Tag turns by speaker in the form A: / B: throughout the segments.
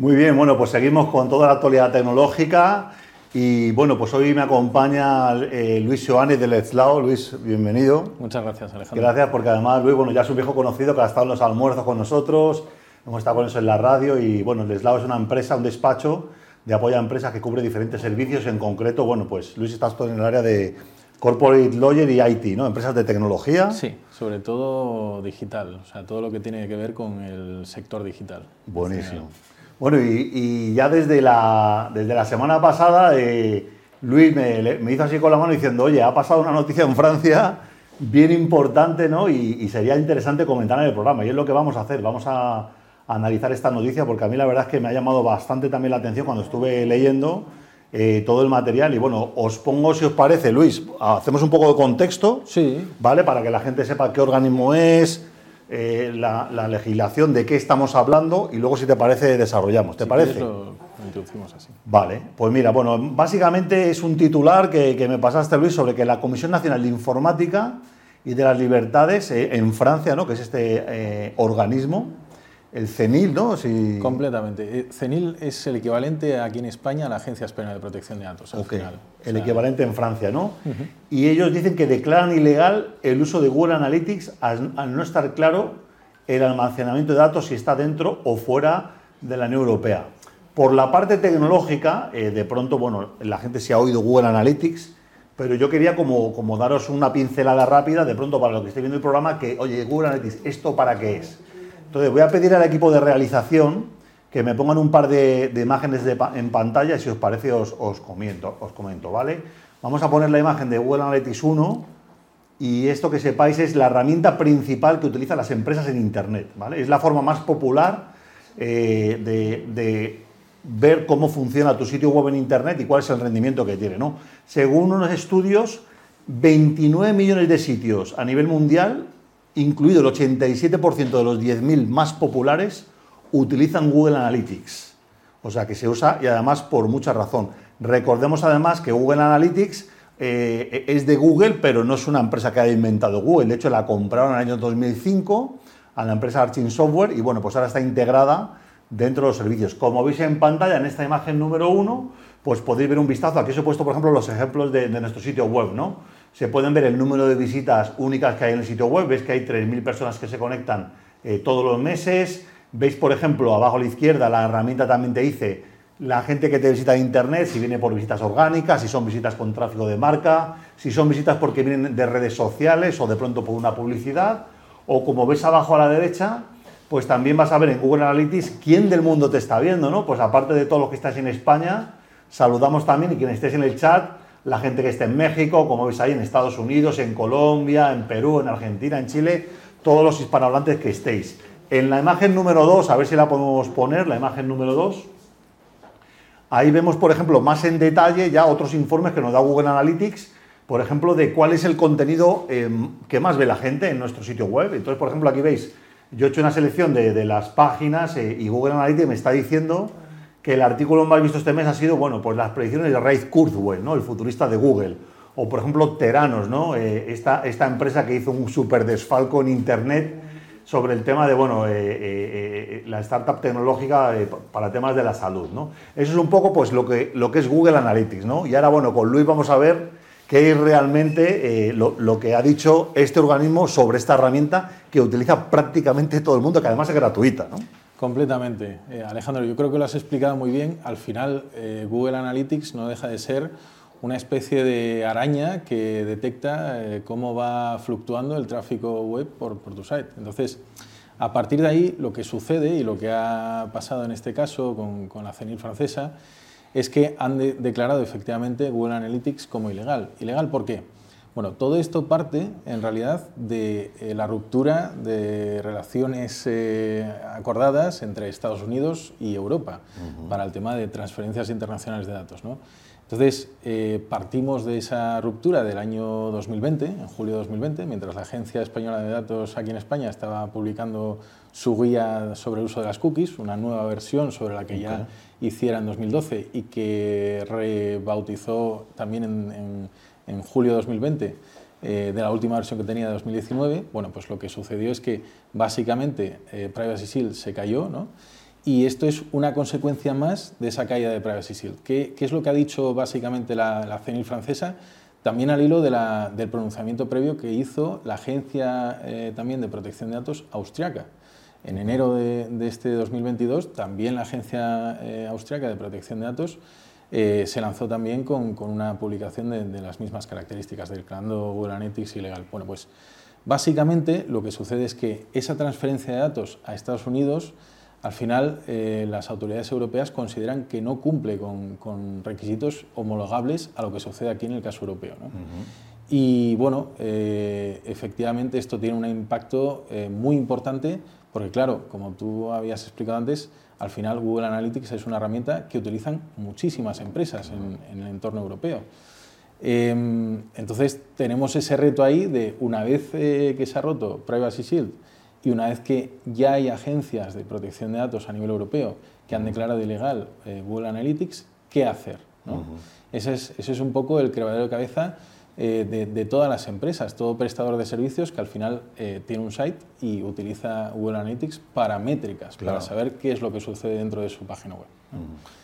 A: Muy bien, bueno, pues seguimos con toda la actualidad tecnológica y bueno, pues hoy me acompaña eh, Luis Joanes de Let's Lao. Luis, bienvenido.
B: Muchas gracias, Alejandro.
A: Gracias, porque además Luis, bueno, ya es un viejo conocido que ha estado en los almuerzos con nosotros, hemos estado con eso en la radio y bueno, Let's Lao es una empresa, un despacho de apoyo a empresas que cubre diferentes servicios. En concreto, bueno, pues Luis está todo en el área de Corporate Lawyer y IT, ¿no? Empresas de tecnología.
B: Sí, sobre todo digital, o sea, todo lo que tiene que ver con el sector digital.
A: Buenísimo. Bueno, y, ya desde la, desde la semana pasada, eh, Luis me, me, hizo así con la mano diciendo, oye, ha pasado una noticia en Francia bien importante, ¿no? Y, sería interesante comentar en el programa. Y es lo que vamos a hacer. Vamos a, analizar esta noticia porque a mí la verdad es que me ha llamado bastante también la atención cuando estuve leyendo eh, todo el material. Y bueno, os pongo, si os parece, Luis, hacemos un poco de contexto,
B: sí.
A: ¿vale? Para que la gente sepa qué organismo es, eh, la, legislación de qué estamos hablando y luego, si te parece, desarrollamos. ¿Te parece?
B: Lo, introducimos así.
A: Vale, pues mira, bueno, básicamente es un titular que, me pasaste, Luis, sobre que la Comisión Nacional de Informática y de las Libertades eh, en Francia, ¿no? que es este eh, organismo, el CENIL, ¿no?
B: Completamente. Eh, CENIL es el equivalente aquí en España a la Agencia Española de Protección de Datos. Al final.
A: El equivalente en Francia, ¿no? Y ellos dicen que declaran ilegal el uso de Google Analytics al, no estar claro el almacenamiento de datos si está dentro o fuera de la Unión Europea. Por la parte tecnológica, eh, de pronto, bueno, la gente se ha oído Google Analytics, pero yo quería como, como daros una pincelada rápida, de pronto para lo que esté viendo el programa, que, oye, Google Analytics, ¿esto para qué es? Entonces voy a pedir al equipo de realización que me pongan un par de, imágenes en pantalla y si os parece os, comento, os comento, ¿vale? Vamos a poner la imagen de Google Analytics 1 y esto que sepáis es la herramienta principal que utilizan las empresas en Internet, ¿vale? Es la forma más popular eh, de, ver cómo funciona tu sitio web en Internet y cuál es el rendimiento que tiene, ¿no? Según unos estudios, 29 millones de sitios a nivel mundial incluido el 87% de los 10.000 más populares, utilizan Google Analytics. O sea que se usa y además por mucha razón. Recordemos además que Google Analytics eh, es de Google, pero no es una empresa que haya inventado Google. De hecho, la compraron en el año 2005 a la empresa Arching Software y bueno, pues ahora está integrada dentro de los servicios. Como veis en pantalla, en esta imagen número uno, pues podéis ver un vistazo. Aquí os he puesto, por ejemplo, los ejemplos de, de nuestro sitio web, ¿no? Se pueden ver el número de visitas únicas que hay en el sitio web. Ves que hay 3.000 personas que se conectan eh, todos los meses. Veis, por ejemplo, abajo a la izquierda, la herramienta también te dice la gente que te visita en Internet, si viene por visitas orgánicas, si son visitas con tráfico de marca, si son visitas porque vienen de redes sociales o de pronto por una publicidad. O como ves abajo a la derecha, pues también vas a ver en Google Analytics quién del mundo te está viendo, ¿no? Pues aparte de todos los que estás en España, saludamos también y quien estés en el chat, la gente que esté en México, como veis ahí en Estados Unidos, en Colombia, en Perú, en Argentina, en Chile, todos los hispanohablantes que estéis. En la imagen número 2, a ver si la podemos poner, la imagen número 2, ahí vemos, por ejemplo, más en detalle ya otros informes que nos da Google Analytics, por ejemplo, de cuál es el contenido em, que más ve la gente en nuestro sitio web. Entonces, por ejemplo, aquí veis, yo he hecho una selección de, las páginas eh, y Google Analytics me está diciendo que el artículo más visto este mes ha sido, bueno, pues las predicciones de Ray Kurzweil, ¿no? El futurista de Google. O, por ejemplo, Teranos, ¿no? Eh, esta, esta, empresa que hizo un super desfalco en Internet sobre el tema de, bueno, eh, eh, la startup tecnológica para temas de la salud, ¿no? Eso es un poco, pues, lo que, lo que es Google Analytics, ¿no? Y ahora, bueno, con Luis vamos a ver qué es realmente lo, lo, que ha dicho este organismo sobre esta herramienta que utiliza prácticamente todo el mundo, que además es gratuita.
B: Completamente. Eh, Alejandro, yo creo que lo has explicado muy bien. Al final, eh, Google Analytics no deja de ser una especie de araña que detecta eh, cómo va fluctuando el tráfico web por, tu site. Entonces, a partir de ahí, lo que sucede y lo que ha pasado en este caso con, la CENIL francesa es que han declarado efectivamente Google Analytics como ilegal. ¿Ilegal por qué? Bueno, todo esto parte en realidad de eh, la ruptura de relaciones eh, acordadas entre Estados Unidos y Europa para el tema de transferencias internacionales de datos. Entonces, eh, partimos de esa ruptura del año 2020, en julio de 2020, mientras la Agencia Española de Datos aquí en España estaba publicando su guía sobre el uso de las cookies, una nueva versión sobre la que ya hiciera en 2012 y que rebautizó también en en julio de 2020 eh, de la última versión que tenía de 2019, bueno, pues lo que sucedió es que básicamente eh, Privacy Shield se cayó, ¿no? y esto es una consecuencia más de esa caída de Privacy Shield. ¿Qué, es lo que ha dicho básicamente la, la CNIL francesa? También al hilo del pronunciamiento previo que hizo la Agencia eh, también de Protección de Datos austriaca. En enero de, de este 2022, también la Agencia Austriaca de Protección de Datos eh, se lanzó también con, con una publicación de, las mismas características, declarando Google Analytics ilegal. Bueno, pues básicamente lo que sucede es que esa transferencia de datos a Estados Unidos al final eh, las autoridades europeas consideran que no cumple con, requisitos homologables a lo que sucede aquí en el caso europeo. Y bueno, eh, efectivamente esto tiene un impacto eh, muy importante porque claro, como tú habías explicado antes, al final Google Analytics es una herramienta que utilizan muchísimas empresas en, en el entorno europeo. Em, entonces tenemos ese reto ahí de una vez eh, que se ha roto Privacy Shield, y una vez que ya hay agencias de protección de datos a nivel europeo que han declarado ilegal Google Analytics, ¿qué hacer? ¿no? Uh -huh. ese, es, ese, es, un poco el quebradero de cabeza eh, de, de, todas las empresas, todo prestador de servicios que al final eh, tiene un site y utiliza Google Analytics para métricas, claro. para saber qué es lo que sucede dentro de su página web.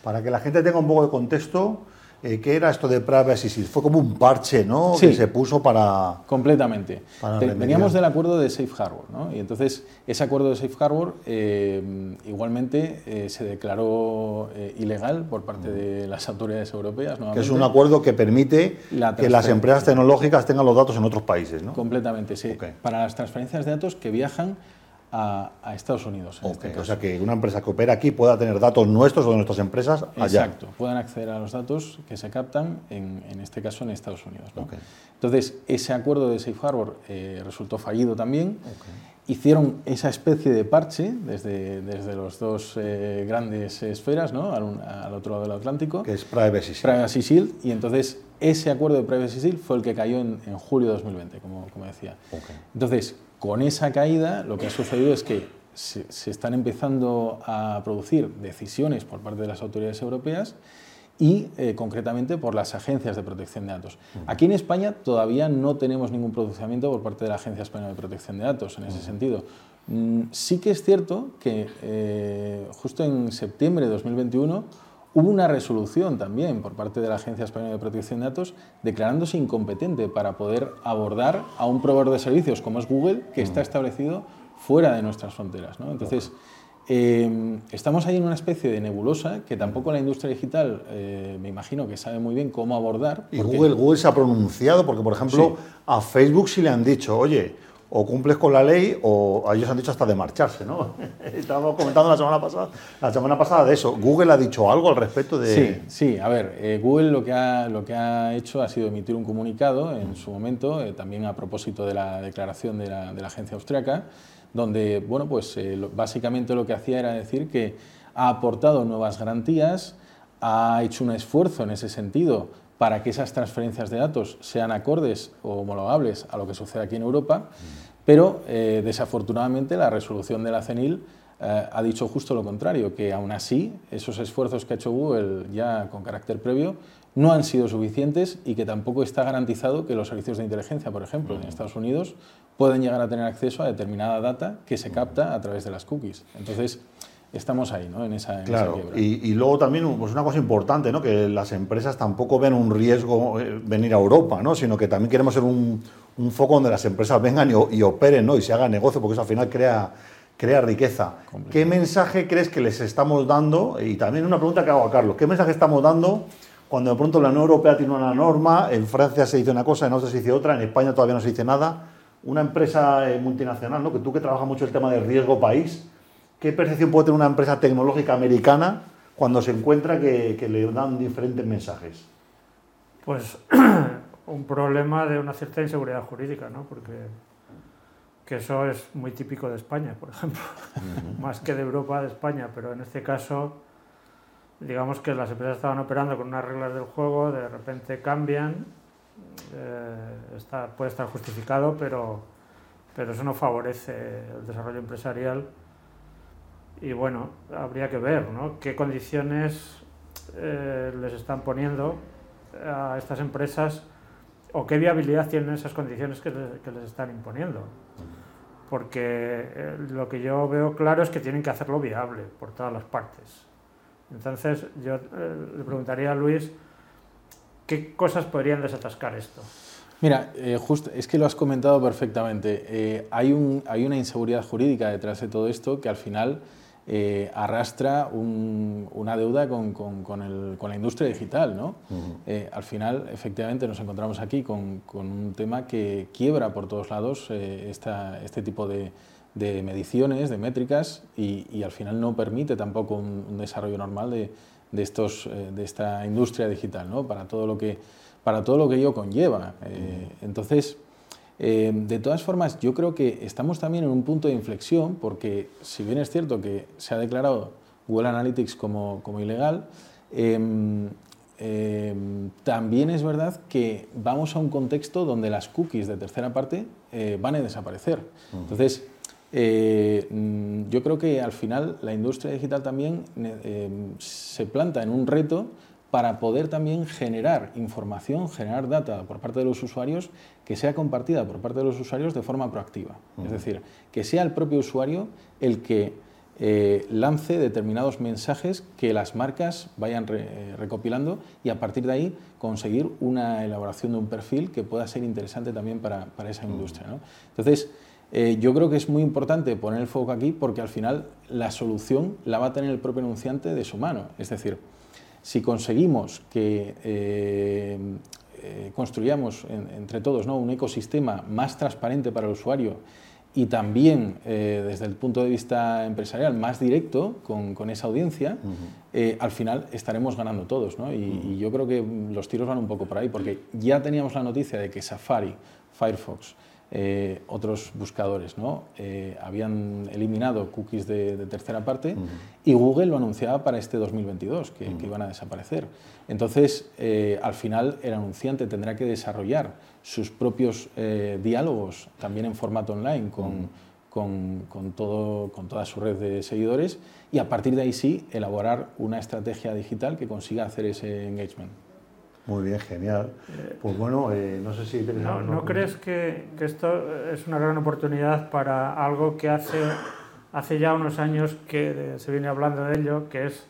A: Para que la gente tenga un poco de contexto, eh, ¿qué era esto de Privacy Shield? Fue como un parche, ¿no?
B: Sí,
A: que se puso para...
B: Completamente. Para Veníamos del acuerdo de Safe Harbor, ¿no? Y entonces ese acuerdo de Safe Harbor eh, igualmente eh, se declaró ilegal por parte de las autoridades europeas.
A: Que es un acuerdo que permite la que las empresas tecnológicas tengan los datos en otros países, ¿no?
B: Completamente, sí. Okay. Para las transferencias de datos que viajan a, a, Estados Unidos.
A: Okay, este o sea, que una empresa que opera aquí pueda tener datos nuestros o de nuestras empresas allá.
B: Exacto, puedan acceder a los datos que se captan, en, en este caso en Estados Unidos. ¿no? Okay. Entonces, ese acuerdo de Safe Harbor eh, resultó fallido también. Okay. Hicieron esa especie de parche desde, desde los dos eh, grandes esferas, ¿no? al, al, otro lado del Atlántico.
A: Que es Privacy Shield.
B: Privacy Shield. Y entonces, ese acuerdo de Privacy Shield fue el que cayó en, en julio de 2020, como, como decía. Entonces, con esa caída lo que ha sucedido es que se, se, están empezando a producir decisiones por parte de las autoridades europeas y eh, concretamente por las agencias de protección de datos. Aquí en España todavía no tenemos ningún pronunciamiento por parte de la Agencia Española de Protección de Datos en ese sentido. Mm, sí que es cierto que eh, justo en septiembre de 2021 Hubo una resolución también por parte de la Agencia Española de Protección de Datos declarándose incompetente para poder abordar a un proveedor de servicios como es Google, que está establecido fuera de nuestras fronteras. ¿no? Entonces, eh, estamos ahí en una especie de nebulosa que tampoco la industria digital, eh, me imagino que sabe muy bien cómo abordar.
A: Y Google, Google se ha pronunciado porque, por ejemplo, sí. a Facebook sí le han dicho, oye, o cumples con la ley o ellos han dicho hasta de marcharse, ¿no? Estábamos comentando la semana pasada, la semana pasada de eso. ¿Google ha dicho algo al respecto de...?
B: Sí, sí. A ver, eh, Google lo que, ha, lo que ha hecho ha sido emitir un comunicado en su momento, eh, también a propósito de la declaración de la, agencia austriaca, donde, bueno, pues eh, básicamente lo que hacía era decir que ha aportado nuevas garantías, ha hecho un esfuerzo en ese sentido para que esas transferencias de datos sean acordes o homologables a lo que sucede aquí en Europa, pero eh, desafortunadamente la resolución de la CENIL eh, ha dicho justo lo contrario, que aún así esos esfuerzos que ha hecho Google ya con carácter previo no han sido suficientes y que tampoco está garantizado que los servicios de inteligencia, por ejemplo, en Estados Unidos, pueden llegar a tener acceso a determinada data que se capta a través de las cookies. Entonces, estamos ahí, ¿no? En esa, en
A: claro,
B: esa
A: y, y, luego también pues una cosa importante, ¿no? Que las empresas tampoco ven un riesgo eh, venir a Europa, ¿no? Sino que también queremos ser un, un foco donde las empresas vengan y, y, operen, ¿no? Y se haga negocio, porque eso al final crea, crea riqueza. ¿Qué mensaje crees que les estamos dando? Y también una pregunta que hago a Carlos, ¿qué mensaje estamos dando cuando de pronto la Unión Europea tiene una norma, en Francia se dice una cosa, en Austria se dice otra, en España todavía no se dice nada? Una empresa eh, multinacional, ¿no? Que tú que trabajas mucho el tema del riesgo país, ¿Qué percepción puede tener una empresa tecnológica americana cuando se encuentra que, que le dan diferentes mensajes?
C: Pues un problema de una cierta inseguridad jurídica, ¿no? Porque que eso es muy típico de España, por ejemplo, uh -huh. más que de Europa, de España, pero en este caso, digamos que las empresas estaban operando con unas reglas del juego, de repente cambian, eh, está, puede estar justificado, pero, pero eso no favorece el desarrollo empresarial y bueno, habría que ver ¿no? qué condiciones eh, les están poniendo a estas empresas o qué viabilidad tienen esas condiciones que, le, que les están imponiendo. porque eh, lo que yo veo claro es que tienen que hacerlo viable por todas las partes. Entonces, yo eh, le preguntaría a Luis, ¿qué cosas podrían desatascar esto?
B: Mira, eh, justo, es que lo has comentado perfectamente. hay, un, hay una inseguridad jurídica detrás de todo esto que al final eh, arrastra una deuda con, la industria digital. ¿no? Eh, al final, efectivamente, nos encontramos aquí con, un tema que quiebra por todos lados eh, este tipo de, mediciones, de métricas, y, al final no permite tampoco un, desarrollo normal de, estos, de esta industria digital, ¿no? para, todo lo que, para todo lo que ello conlleva. Entonces, eh, de todas formas, yo creo que estamos también en un punto de inflexión porque si bien es cierto que se ha declarado Google Analytics como, ilegal, em, em, también es verdad que vamos a un contexto donde las cookies de tercera parte eh, van a desaparecer. Entonces, eh, yo creo que al final la industria digital también em, se planta en un reto para poder también generar información, generar data por parte de los usuarios que sea compartida por parte de los usuarios de forma proactiva. Es decir, que sea el propio usuario el que eh, lance determinados mensajes que las marcas vayan recopilando y a partir de ahí conseguir una elaboración de un perfil que pueda ser interesante también para, esa industria. Entonces, eh, yo creo que es muy importante poner el foco aquí porque al final la solución la va a tener el propio enunciante de su mano. Es decir, si conseguimos que eh, eh, construyamos entre todos ¿no? un ecosistema más transparente para el usuario y también eh, desde el punto de vista empresarial más directo con, esa audiencia, al final estaremos ganando todos. ¿no? y, yo creo que los tiros van un poco por ahí, porque ya teníamos la noticia de que Safari, Firefox, eh, otros buscadores ¿no? Eh, habían eliminado cookies de, tercera parte y Google lo anunciaba para este 2022, que, iban a desaparecer. Entonces, eh, al final, el anunciante tendrá que desarrollar sus propios diálogos también en formato online con, con, con, todo, con toda su red de seguidores y a partir de ahí sí elaborar una estrategia digital que consiga hacer ese engagement.
A: Muy bien, genial. Pues bueno, eh, no sé si...
C: ¿No, ¿no crees que, que, esto es una gran oportunidad para algo que hace, hace ya unos años que se viene hablando de ello, que es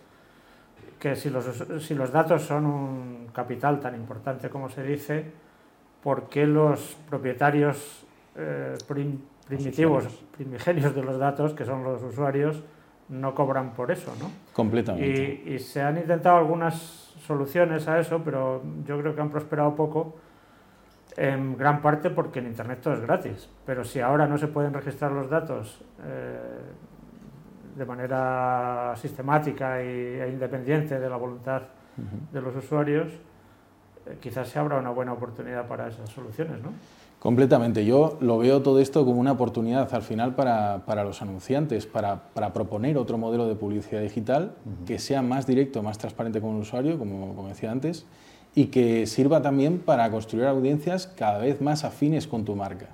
C: que si los, si los datos son un capital tan importante como se dice, ¿por qué los propietarios eh, primitivos, primigenios de los datos, que son los usuarios, no cobran por eso? ¿no?
B: Completamente.
C: Y, y se han intentado algunas soluciones a eso, pero yo creo que han prosperado poco, en gran parte porque en Internet todo es gratis. Pero si ahora no se pueden registrar los datos eh, de manera sistemática e independiente de la voluntad de los usuarios, eh, quizás se abra una buena oportunidad para esas soluciones, ¿no?
B: Completamente. Yo lo veo todo esto como una oportunidad al final para, para los anunciantes, para, para, proponer otro modelo de publicidad digital que sea más directo, más transparente con el usuario, como, como, decía antes, y que sirva también para construir audiencias cada vez más afines con tu marca.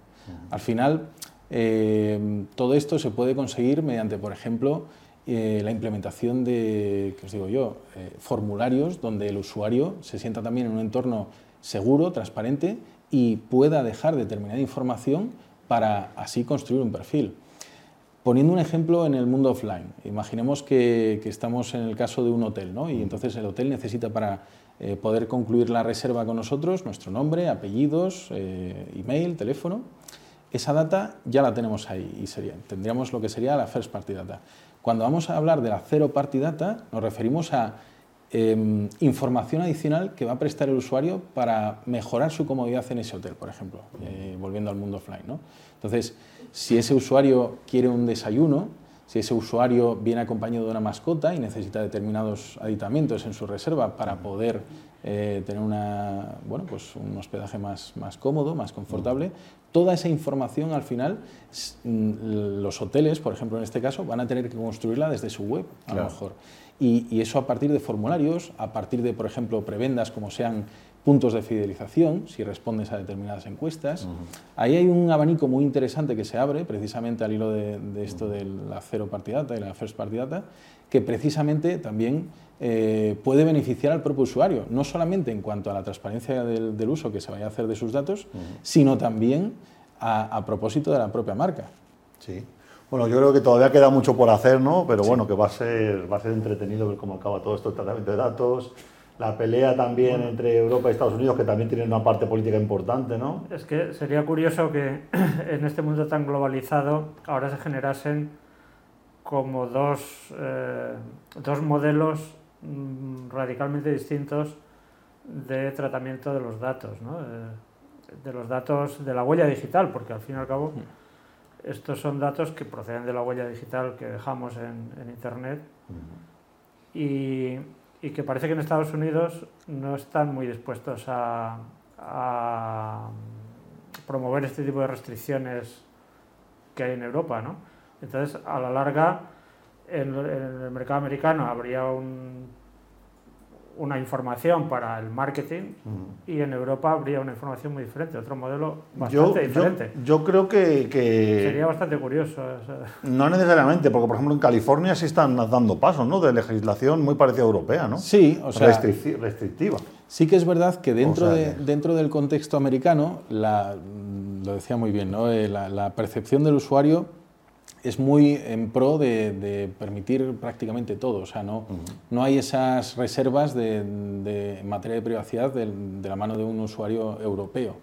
B: Al final, eh, todo esto se puede conseguir mediante, por ejemplo, eh, la implementación de, ¿qué os digo yo?, eh, formularios donde el usuario se sienta también en un entorno seguro, transparente y pueda dejar determinada información para así construir un perfil. Poniendo un ejemplo en el mundo offline, imaginemos que, estamos en el caso de un hotel, ¿no? y entonces el hotel necesita para eh, poder concluir la reserva con nosotros nuestro nombre, apellidos, eh, email, teléfono. Esa data ya la tenemos ahí y sería, tendríamos lo que sería la first party data. Cuando vamos a hablar de la zero party data, nos referimos a Em, información adicional que va a prestar el usuario para mejorar su comodidad en ese hotel, por ejemplo, eh, volviendo al mundo offline. ¿no? Entonces, si ese usuario quiere un desayuno, si ese usuario viene acompañado de una mascota y necesita determinados aditamentos en su reserva para poder eh, tener una, bueno, pues un hospedaje más, más cómodo, más confortable, toda esa información al final, mm, los hoteles, por ejemplo en este caso, van a tener que construirla desde su web, a lo mejor. Y, eso a partir de formularios, a partir de, por ejemplo, prebendas como sean puntos de fidelización, si respondes a determinadas encuestas. Ahí hay un abanico muy interesante que se abre precisamente al hilo de, esto de la cero partidata y la first partidata, que precisamente también eh, puede beneficiar al propio usuario, no solamente en cuanto a la transparencia del, uso que se vaya a hacer de sus datos, sino también a propósito de la propia marca.
A: Sí. Bueno, yo creo que todavía queda mucho por hacer, ¿no? Pero bueno, que va a ser, va a ser entretenido ver cómo acaba todo esto, el tratamiento de datos, la pelea también entre Europa y Estados Unidos, que también tiene una parte política importante, ¿no?
C: Es que sería curioso que en este mundo tan globalizado ahora se generasen como dos, eh, dos modelos mm, radicalmente distintos de tratamiento de los datos, ¿no? Eh, de los datos de la huella digital, porque al fin y al cabo estos son datos que proceden de la huella digital que dejamos en, Internet y, que parece que en Estados Unidos no están muy dispuestos a, promover este tipo de restricciones que hay en Europa. ¿no? Entonces, a la larga, en el mercado americano habría un una información para el marketing y en Europa habría una información muy diferente, otro modelo bastante diferente.
A: Yo, creo que,
C: Sería bastante curioso.
A: No necesariamente, porque por ejemplo en California sí están dando pasos ¿no? de legislación muy parecida a europea, ¿no?
B: Sí, o sea...
A: restrictiva.
B: Sí que es verdad que dentro, de, dentro del contexto americano, la, lo decía muy bien, ¿no? Eh, la percepción del usuario es muy en pro de, permitir prácticamente todo. O sea, no, no hay esas reservas de, en materia de privacidad de, la mano de un usuario europeo.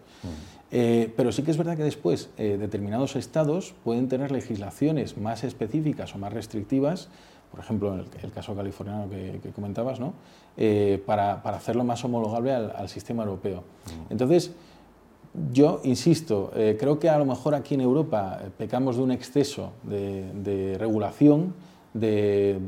B: Eh, pero sí que es verdad que después eh, determinados estados pueden tener legislaciones más específicas o más restrictivas, por ejemplo, en el, caso californiano que, comentabas, ¿no? Eh, para, para, hacerlo más homologable al, al sistema europeo. Entonces, yo insisto, eh, creo que a lo mejor aquí en Europa eh, pecamos de un exceso de, regulación, de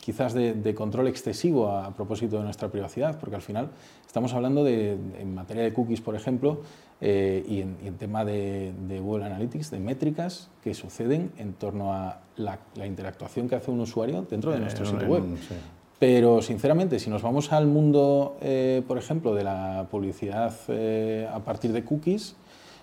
B: quizás de, control excesivo a, propósito de nuestra privacidad, porque al final estamos hablando de, en materia de cookies, por ejemplo, eh, y, en, tema de, Google Analytics, de métricas que suceden en torno a la, interactuación que hace un usuario dentro de nuestro sitio web. Pero sinceramente, si nos vamos al mundo, eh, por ejemplo, de la publicidad eh, a partir de cookies,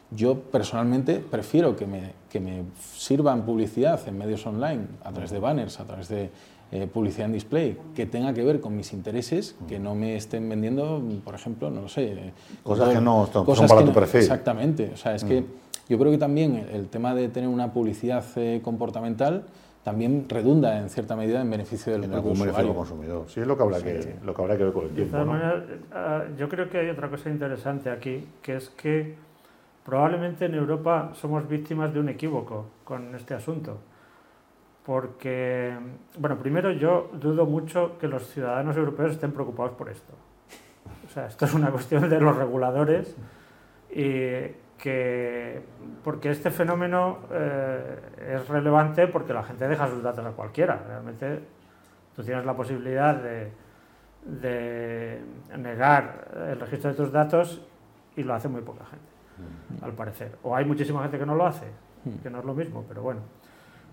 B: yo personalmente prefiero que me, que me, sirvan publicidad en medios online, a través de banners, a través de eh, publicidad en display, que tenga que ver con mis intereses, que no me estén vendiendo, por ejemplo, no lo sé.
A: Cosas que no son para tu perfil.
B: Exactamente. O sea, es que yo creo que también el tema de tener una publicidad comportamental también redunda en cierta medida en beneficio del
A: en consumidor. Sí, es lo que habrá, que, lo que, habrá que ver con el tiempo.
C: De todas maneras, eh, yo creo que hay otra cosa interesante aquí, que es que probablemente en Europa somos víctimas de un equívoco con este asunto. Porque, bueno, primero yo dudo mucho que los ciudadanos europeos estén preocupados por esto. O sea, esto es una cuestión de los reguladores y que porque este fenómeno eh, es relevante porque la gente deja sus datos a cualquiera. Realmente tú tienes la posibilidad de, de negar el registro de tus datos y lo hace muy poca gente, mm. al parecer. O hay muchísima gente que no lo hace, mm. que no es lo mismo, pero bueno.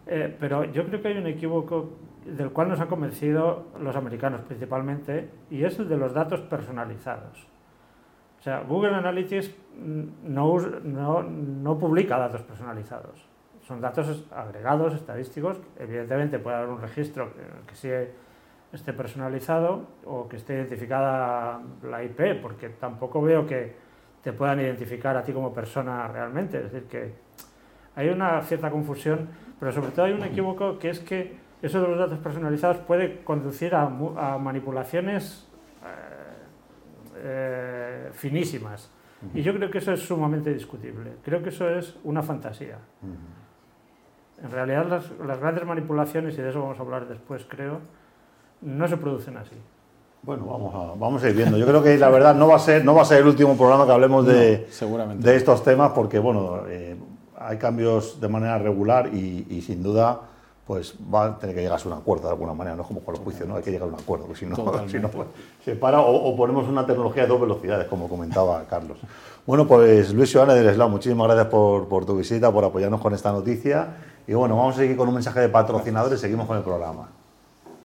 C: Eh, pero yo creo que hay un equívoco del cual nos han convencido los americanos principalmente, y es el de los datos personalizados. O sea, Google Analytics no, no, no publica datos personalizados. Son datos agregados, estadísticos. Evidentemente puede haber un registro que, sí esté personalizado o que esté identificada la IP, porque tampoco veo que te puedan identificar a ti como persona realmente. Es decir, que hay una cierta confusión, pero sobre todo hay un equívoco que es que eso de los datos personalizados puede conducir a, a manipulaciones eh, finísimas. Y yo creo que eso es sumamente discutible. Creo que eso es una fantasía. En realidad las, las, grandes manipulaciones, y de eso vamos a hablar después, creo, no se producen así.
A: Bueno, vamos a, vamos a ir viendo. Yo creo que la verdad no va a ser, no va a ser el último programa que hablemos de, de estos temas, porque bueno, eh, hay cambios de manera regular y, y sin duda pues va a tener que llegar a un acuerdo de alguna manera, no es como con los juicios, ¿no? Hay que llegar a un acuerdo, porque si no, si no pues, se para o, ponemos una tecnología de dos velocidades, como comentaba Carlos. Bueno, pues Luis Joana del Eslau, muchísimas gracias por, por tu visita, por apoyarnos con esta noticia. Y bueno, vamos a seguir con un mensaje de patrocinadores y seguimos con el programa.